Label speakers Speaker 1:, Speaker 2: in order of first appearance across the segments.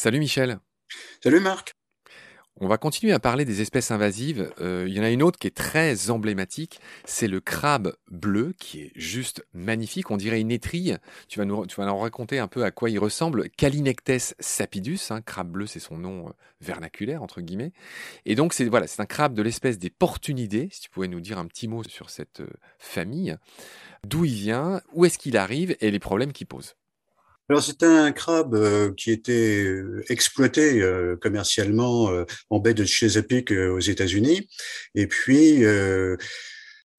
Speaker 1: Salut Michel.
Speaker 2: Salut Marc.
Speaker 1: On va continuer à parler des espèces invasives. Euh, il y en a une autre qui est très emblématique, c'est le crabe bleu, qui est juste magnifique. On dirait une étrille. Tu vas nous, tu vas nous raconter un peu à quoi il ressemble. Calinectes sapidus, hein, crabe bleu, c'est son nom euh, vernaculaire entre guillemets. Et donc c'est voilà, c'est un crabe de l'espèce des portunidés. Si tu pouvais nous dire un petit mot sur cette euh, famille, d'où il vient, où est-ce qu'il arrive et les problèmes qu'il pose.
Speaker 2: Alors c'est un crabe euh, qui était euh, exploité euh, commercialement en baie de Chesapeake aux États-Unis. Et puis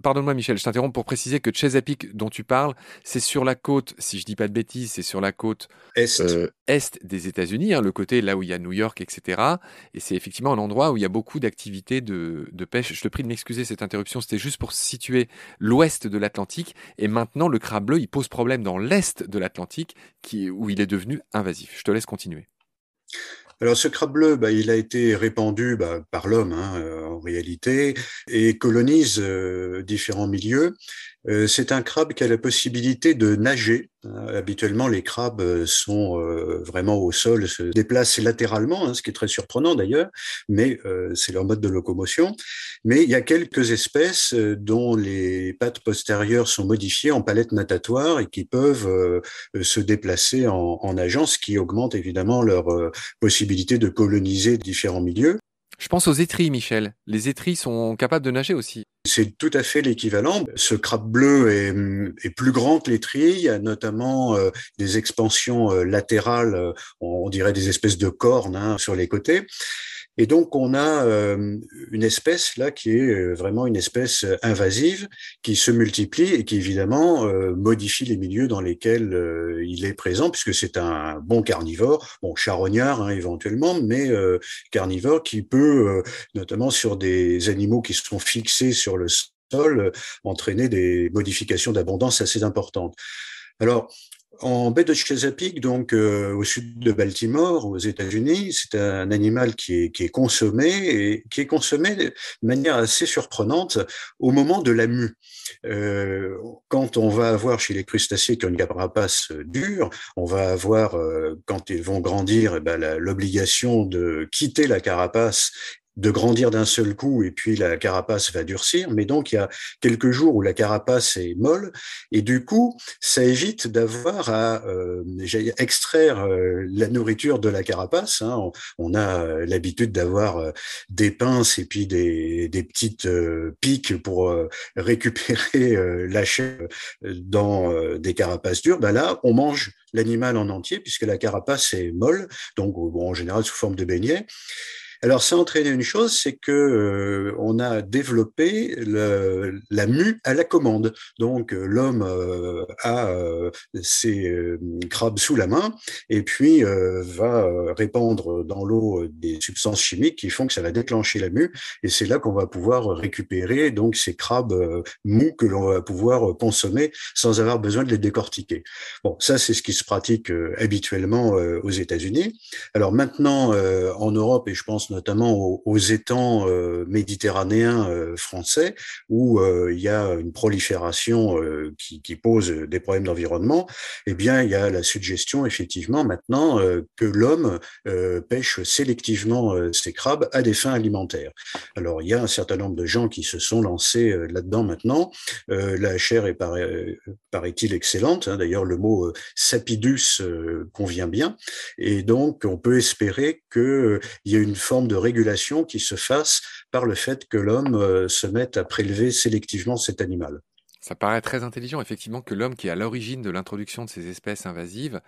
Speaker 1: Pardonne-moi Michel, je t'interromps pour préciser que Chesapeake dont tu parles, c'est sur la côte, si je dis pas de bêtises, c'est sur la côte
Speaker 2: est,
Speaker 1: euh, est des États-Unis, hein, le côté là où il y a New York, etc. Et c'est effectivement un endroit où il y a beaucoup d'activités de, pêche. Je te prie de m'excuser cette interruption, c'était juste pour situer l'ouest de l'Atlantique. Et maintenant, le crabe bleu, il pose problème dans l'est de l'Atlantique, où il est devenu invasif. Je te laisse continuer.
Speaker 2: Alors ce crabe bleu, bah, il a été répandu bah, par l'homme hein, euh, en réalité et colonise euh, différents milieux. Euh, c'est un crabe qui a la possibilité de nager. Hein. Habituellement, les crabes euh, sont euh, vraiment au sol, se déplacent latéralement, hein, ce qui est très surprenant d'ailleurs, mais c'est leur mode de locomotion. Mais il y a quelques espèces dont les pattes postérieures sont modifiées en palettes natatoires et qui peuvent se déplacer en, en nageant, ce qui augmente évidemment leur possibilité de coloniser différents milieux.
Speaker 1: Je pense aux étris, Michel. Les étris sont capables de nager aussi.
Speaker 2: C'est tout à fait l'équivalent. Ce crabe bleu est, plus grand que l'étri. Il y a notamment euh, des expansions euh, latérales, euh, on dirait des espèces de cornes hein, sur les côtés. Et donc, on a euh, une espèce là qui est euh, vraiment une espèce euh, invasive, qui se multiplie et qui évidemment modifie les milieux dans lesquels il est présent, puisque c'est un bon carnivore, bon charognard hein, éventuellement, mais carnivore qui peut, notamment sur des animaux qui sont fixés sur le sol, entraîner des modifications d'abondance assez importantes. Alors, en baie de Chesapeake, donc euh, au sud de Baltimore, aux États-Unis, c'est un animal qui est, qui est, consommé et qui est consommé de manière assez surprenante au moment de la mue. Euh, quand on va avoir chez les crustacés qui ont une carapace dure, on va avoir, euh, quand ils vont grandir, eh ben, l'obligation de quitter la carapace de grandir d'un seul coup et puis la carapace va durcir. Mais donc il y a quelques jours où la carapace est molle et du coup ça évite d'avoir à euh, extraire euh, la nourriture de la carapace. Hein. On, a euh, l'habitude d'avoir euh, des pinces et puis des, petites piques pour récupérer la chair dans des carapaces dures. Ben là on mange l'animal en entier puisque la carapace est molle, donc bon, en général sous forme de beignet. Alors, ça a entraîné une chose, c'est que euh, on a développé le, la mue à la commande. Donc, euh, l'homme euh, a ses crabes sous la main et puis va répandre dans l'eau des substances chimiques qui font que ça va déclencher la mue. Et c'est là qu'on va pouvoir récupérer donc ces crabes mous que l'on va pouvoir consommer sans avoir besoin de les décortiquer. Bon, ça c'est ce qui se pratique habituellement aux États-Unis. Alors maintenant en Europe et je pense notamment aux, étangs euh, méditerranéens euh, français, où euh, il y a une prolifération qui, pose des problèmes d'environnement, eh bien, il y a la suggestion, effectivement, maintenant, que l'homme pêche sélectivement ces crabes à des fins alimentaires. Alors, il y a un certain nombre de gens qui se sont lancés là-dedans maintenant. la chair est, paraît-il, excellente. Hein. D'ailleurs, le mot sapidus convient bien. Et donc, on peut espérer qu'il y ait une forme de régulation qui se fasse par le fait que l'homme euh, se mette à prélever sélectivement cet animal.
Speaker 1: Ça paraît très intelligent, effectivement, que l'homme qui est à l'origine de l'introduction de ces espèces invasives,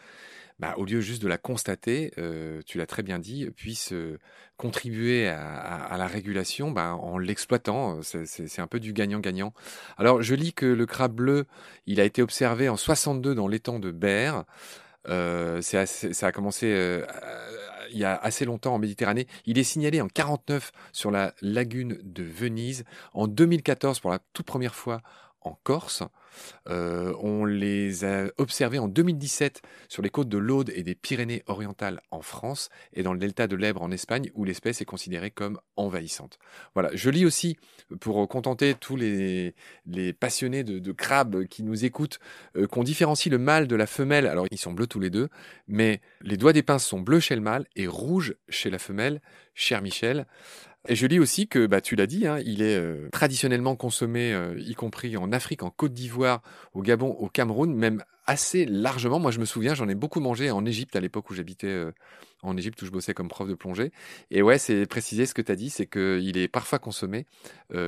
Speaker 1: bah, au lieu juste de la constater, euh, tu l'as très bien dit, puisse euh, contribuer à, la régulation bah, en l'exploitant. C'est un peu du gagnant-gagnant. Alors, je lis que le crabe bleu, il a été observé en 62 dans l'étang de Berre. ça a commencé il y a assez longtemps en Méditerranée. Il est signalé en 49 sur la lagune de Venise, en 2014 pour la toute première fois en Corse. Euh, on les a observés en 2017 sur les côtes de l'Aude et des Pyrénées-Orientales en France et dans le delta de l'Èbre en Espagne où l'espèce est considérée comme envahissante. Voilà, je lis aussi pour contenter tous les, passionnés de, crabes qui nous écoutent euh, qu'on différencie le mâle de la femelle. Alors ils sont bleus tous les deux, mais les doigts des pinces sont bleus chez le mâle et rouges chez la femelle, cher Michel. Et je lis aussi que, bah, tu l'as dit, hein, il est euh, traditionnellement consommé, euh, y compris en Afrique, en Côte d'Ivoire, au Gabon, au Cameroun, même assez largement. Moi, je me souviens, j'en ai beaucoup mangé en Égypte à l'époque où j'habitais euh, en Égypte, où je bossais comme prof de plongée. Et ouais, c'est précisé ce que tu as dit, c'est qu'il est parfois consommé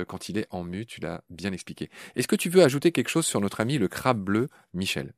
Speaker 1: quand il est en mue, tu l'as bien expliqué. Est-ce que tu veux ajouter quelque chose sur notre ami le crabe bleu, Michel?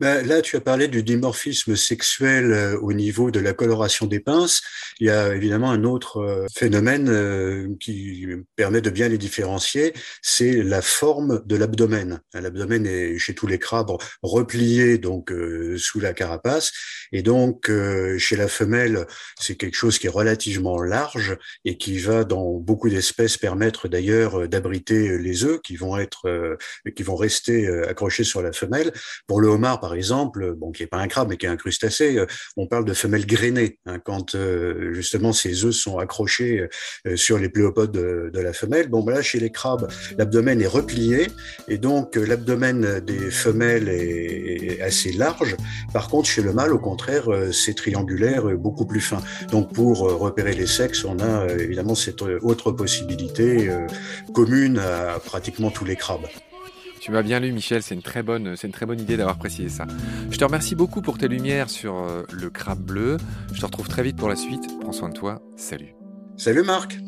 Speaker 2: Ben, là, tu as parlé du dimorphisme sexuel euh, au niveau de la coloration des pinces. Il y a évidemment un autre euh, phénomène euh, qui permet de bien les différencier, c'est la forme de l'abdomen. L'abdomen est chez tous les crabes replié donc sous la carapace, et donc chez la femelle, c'est quelque chose qui est relativement large et qui va dans beaucoup d'espèces permettre d'ailleurs d'abriter les œufs qui vont être qui vont rester accrochés sur la femelle. Pour le homard par exemple, bon, qui est pas un crabe, mais qui est un crustacé, euh, on parle de femelles grainées, hein, quand euh, justement ces œufs sont accrochés euh, sur les pléopodes de, la femelle. Bon, ben là, chez les crabes, l'abdomen est replié, et donc l'abdomen des femelles est, assez large. Par contre, chez le mâle, au contraire, c'est triangulaire, beaucoup plus fin. Donc, pour repérer les sexes, on a évidemment cette autre possibilité commune à pratiquement tous les crabes.
Speaker 1: Tu m'as bien lu, Michel. C'est une très bonne, c'est une très bonne idée d'avoir précisé ça. Je te remercie beaucoup pour tes lumières sur euh, le crabe bleu. Je te retrouve très vite pour la suite. Prends soin de toi. Salut.
Speaker 2: Salut, Marc.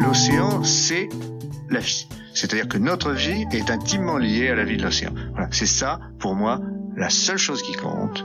Speaker 3: L'océan, c'est la vie. C'est-à-dire que notre vie est intimement liée à la vie de l'océan. Voilà. C'est ça, pour moi, la seule chose qui compte.